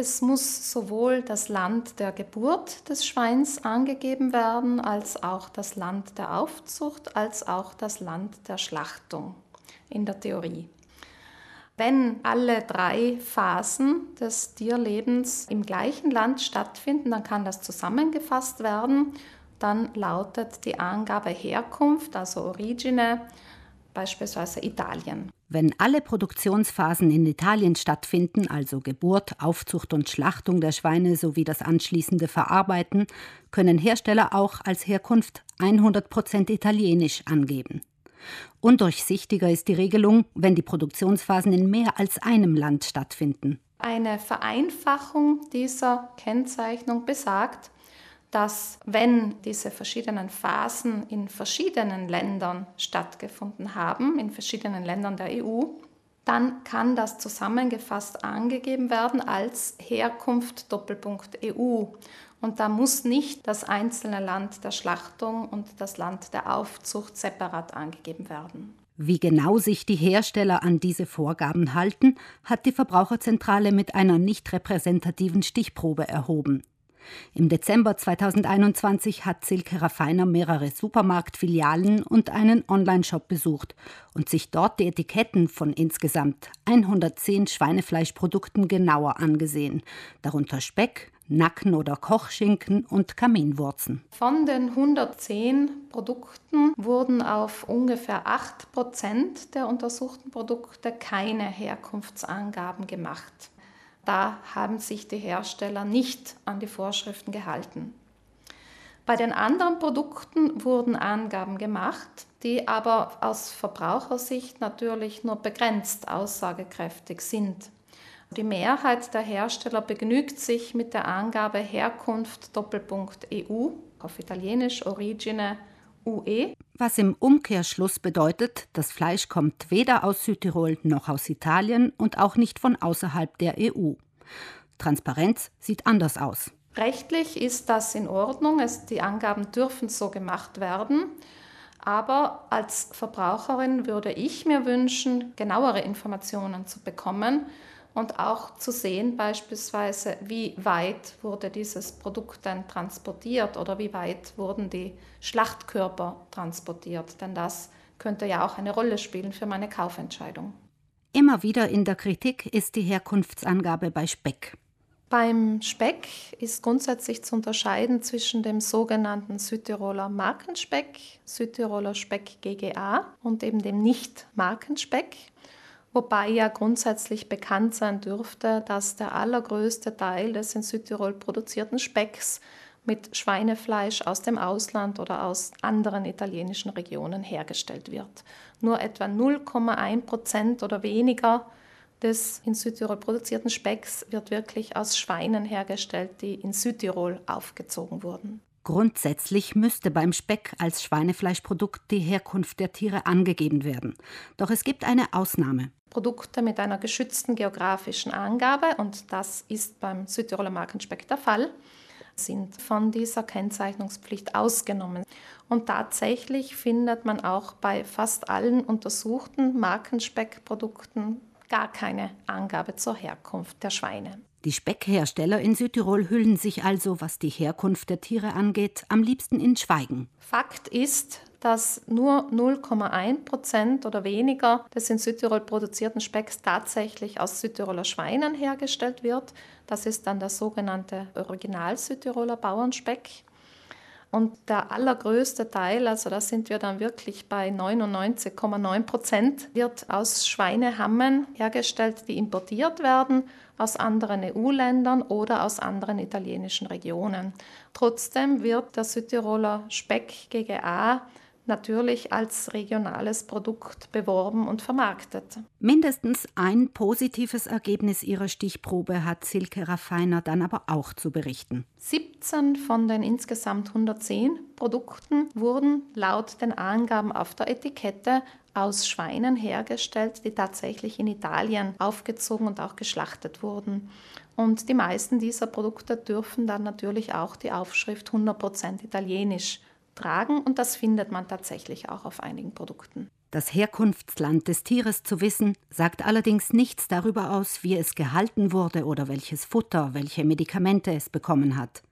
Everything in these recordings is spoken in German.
Es muss sowohl das Land der Geburt des Schweins angegeben werden, als auch das Land der Aufzucht, als auch das Land der Schlachtung in der Theorie. Wenn alle drei Phasen des Tierlebens im gleichen Land stattfinden, dann kann das zusammengefasst werden. Dann lautet die Angabe Herkunft, also Origine, beispielsweise Italien. Wenn alle Produktionsphasen in Italien stattfinden, also Geburt, Aufzucht und Schlachtung der Schweine sowie das anschließende Verarbeiten, können Hersteller auch als Herkunft 100% italienisch angeben. Undurchsichtiger ist die Regelung, wenn die Produktionsphasen in mehr als einem Land stattfinden. Eine Vereinfachung dieser Kennzeichnung besagt, dass wenn diese verschiedenen Phasen in verschiedenen Ländern stattgefunden haben, in verschiedenen Ländern der EU, dann kann das zusammengefasst angegeben werden als Herkunft Doppelpunkt EU. Und da muss nicht das einzelne Land der Schlachtung und das Land der Aufzucht separat angegeben werden. Wie genau sich die Hersteller an diese Vorgaben halten, hat die Verbraucherzentrale mit einer nicht repräsentativen Stichprobe erhoben. Im Dezember 2021 hat Silke Raffiner mehrere Supermarktfilialen und einen Onlineshop besucht und sich dort die Etiketten von insgesamt 110 Schweinefleischprodukten genauer angesehen, darunter Speck, Nacken- oder Kochschinken und Kaminwurzen. Von den 110 Produkten wurden auf ungefähr 8 Prozent der untersuchten Produkte keine Herkunftsangaben gemacht. Da haben sich die Hersteller nicht an die Vorschriften gehalten. Bei den anderen Produkten wurden Angaben gemacht, die aber aus Verbrauchersicht natürlich nur begrenzt aussagekräftig sind. Die Mehrheit der Hersteller begnügt sich mit der Angabe Herkunft Doppelpunkt EU auf Italienisch Origine UE. Was im Umkehrschluss bedeutet, das Fleisch kommt weder aus Südtirol noch aus Italien und auch nicht von außerhalb der EU. Transparenz sieht anders aus. Rechtlich ist das in Ordnung. Es, die Angaben dürfen so gemacht werden. Aber als Verbraucherin würde ich mir wünschen, genauere Informationen zu bekommen und auch zu sehen beispielsweise, wie weit wurde dieses Produkt denn transportiert oder wie weit wurden die Schlachtkörper transportiert. Denn das könnte ja auch eine Rolle spielen für meine Kaufentscheidung. Immer wieder in der Kritik ist die Herkunftsangabe bei Speck. Beim Speck ist grundsätzlich zu unterscheiden zwischen dem sogenannten Südtiroler Markenspeck, Südtiroler Speck GGA und eben dem Nicht-Markenspeck. Wobei ja grundsätzlich bekannt sein dürfte, dass der allergrößte Teil des in Südtirol produzierten Specks mit Schweinefleisch aus dem Ausland oder aus anderen italienischen Regionen hergestellt wird. Nur etwa 0,1 Prozent oder weniger des in Südtirol produzierten Specks wird wirklich aus Schweinen hergestellt, die in Südtirol aufgezogen wurden. Grundsätzlich müsste beim Speck als Schweinefleischprodukt die Herkunft der Tiere angegeben werden. Doch es gibt eine Ausnahme. Produkte mit einer geschützten geografischen Angabe, und das ist beim Südtiroler Markenspeck der Fall, sind von dieser Kennzeichnungspflicht ausgenommen. Und tatsächlich findet man auch bei fast allen untersuchten Markenspeckprodukten gar keine Angabe zur Herkunft der Schweine. Die Speckhersteller in Südtirol hüllen sich also, was die Herkunft der Tiere angeht, am liebsten in Schweigen. Fakt ist, dass nur 0,1 Prozent oder weniger des in Südtirol produzierten Specks tatsächlich aus Südtiroler Schweinen hergestellt wird. Das ist dann der sogenannte Original Südtiroler Bauernspeck. Und der allergrößte Teil, also da sind wir dann wirklich bei 99,9 Prozent, wird aus Schweinehammen hergestellt, die importiert werden aus anderen EU-Ländern oder aus anderen italienischen Regionen. Trotzdem wird der Südtiroler Speck GGA natürlich als regionales Produkt beworben und vermarktet. Mindestens ein positives Ergebnis ihrer Stichprobe hat Silke Raffiner dann aber auch zu berichten. 17 von den insgesamt 110 Produkten wurden laut den Angaben auf der Etikette aus Schweinen hergestellt, die tatsächlich in Italien aufgezogen und auch geschlachtet wurden. Und die meisten dieser Produkte dürfen dann natürlich auch die Aufschrift 100% italienisch tragen und das findet man tatsächlich auch auf einigen Produkten. Das Herkunftsland des Tieres zu wissen, sagt allerdings nichts darüber aus, wie es gehalten wurde oder welches Futter, welche Medikamente es bekommen hat.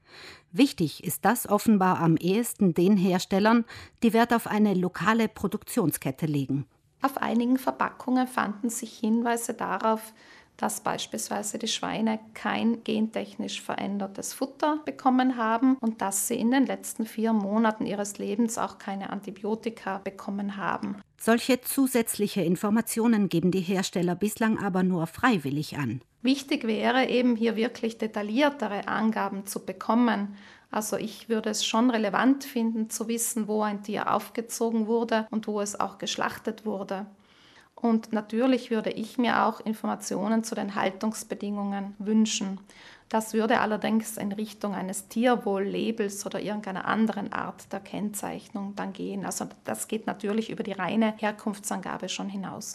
Wichtig ist das offenbar am ehesten den Herstellern, die Wert auf eine lokale Produktionskette legen. Auf einigen Verpackungen fanden sich Hinweise darauf, dass beispielsweise die Schweine kein gentechnisch verändertes Futter bekommen haben und dass sie in den letzten vier Monaten ihres Lebens auch keine Antibiotika bekommen haben. Solche zusätzliche Informationen geben die Hersteller bislang aber nur freiwillig an. Wichtig wäre eben hier wirklich detailliertere Angaben zu bekommen. Also ich würde es schon relevant finden zu wissen, wo ein Tier aufgezogen wurde und wo es auch geschlachtet wurde. Und natürlich würde ich mir auch Informationen zu den Haltungsbedingungen wünschen. Das würde allerdings in Richtung eines Tierwohl-Labels oder irgendeiner anderen Art der Kennzeichnung dann gehen. Also das geht natürlich über die reine Herkunftsangabe schon hinaus.